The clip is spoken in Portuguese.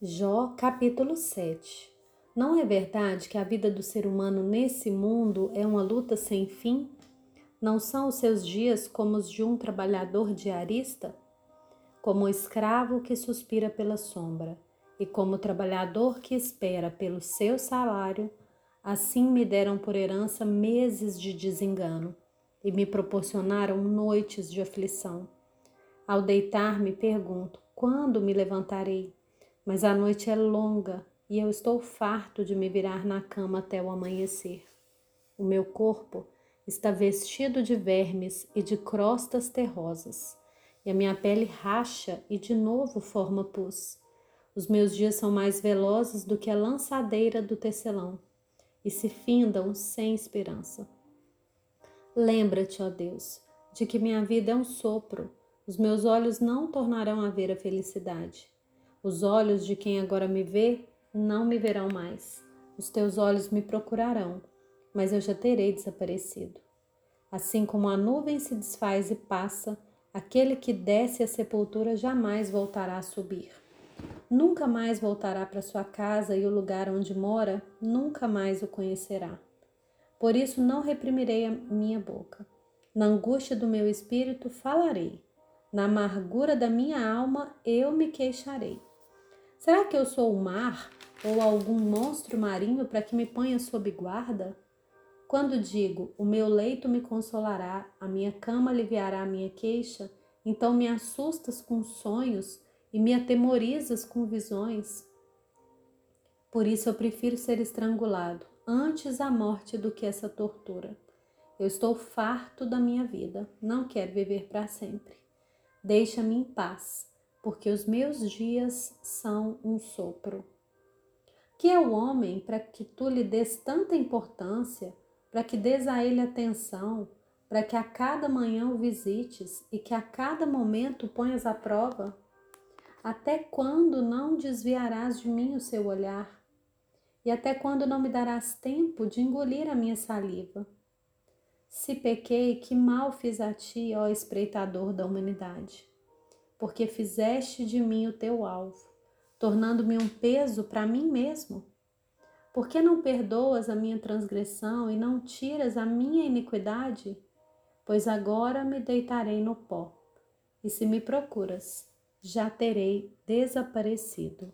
Jó capítulo 7 Não é verdade que a vida do ser humano nesse mundo é uma luta sem fim? Não são os seus dias como os de um trabalhador diarista? Como o escravo que suspira pela sombra, e como o trabalhador que espera pelo seu salário, assim me deram por herança meses de desengano e me proporcionaram noites de aflição. Ao deitar-me, pergunto: quando me levantarei? Mas a noite é longa e eu estou farto de me virar na cama até o amanhecer. O meu corpo está vestido de vermes e de crostas terrosas, e a minha pele racha e de novo forma pus. Os meus dias são mais velozes do que a lançadeira do tecelão, e se findam sem esperança. Lembra-te, ó Deus, de que minha vida é um sopro, os meus olhos não tornarão a ver a felicidade. Os olhos de quem agora me vê não me verão mais. Os teus olhos me procurarão, mas eu já terei desaparecido. Assim como a nuvem se desfaz e passa, aquele que desce à sepultura jamais voltará a subir. Nunca mais voltará para sua casa e o lugar onde mora nunca mais o conhecerá. Por isso não reprimirei a minha boca. Na angústia do meu espírito falarei. Na amargura da minha alma eu me queixarei. Será que eu sou o mar ou algum monstro marinho para que me ponha sob guarda? Quando digo, o meu leito me consolará, a minha cama aliviará a minha queixa, então me assustas com sonhos e me atemorizas com visões. Por isso eu prefiro ser estrangulado antes a morte do que essa tortura. Eu estou farto da minha vida, não quero viver para sempre. Deixa-me em paz porque os meus dias são um sopro. Que é o homem para que tu lhe des tanta importância, para que des a ele atenção, para que a cada manhã o visites e que a cada momento ponhas à prova? Até quando não desviarás de mim o seu olhar? E até quando não me darás tempo de engolir a minha saliva? Se pequei, que mal fiz a ti, ó espreitador da humanidade porque fizeste de mim o teu alvo, tornando-me um peso para mim mesmo? Por que não perdoas a minha transgressão e não tiras a minha iniquidade? Pois agora me deitarei no pó, e se me procuras, já terei desaparecido.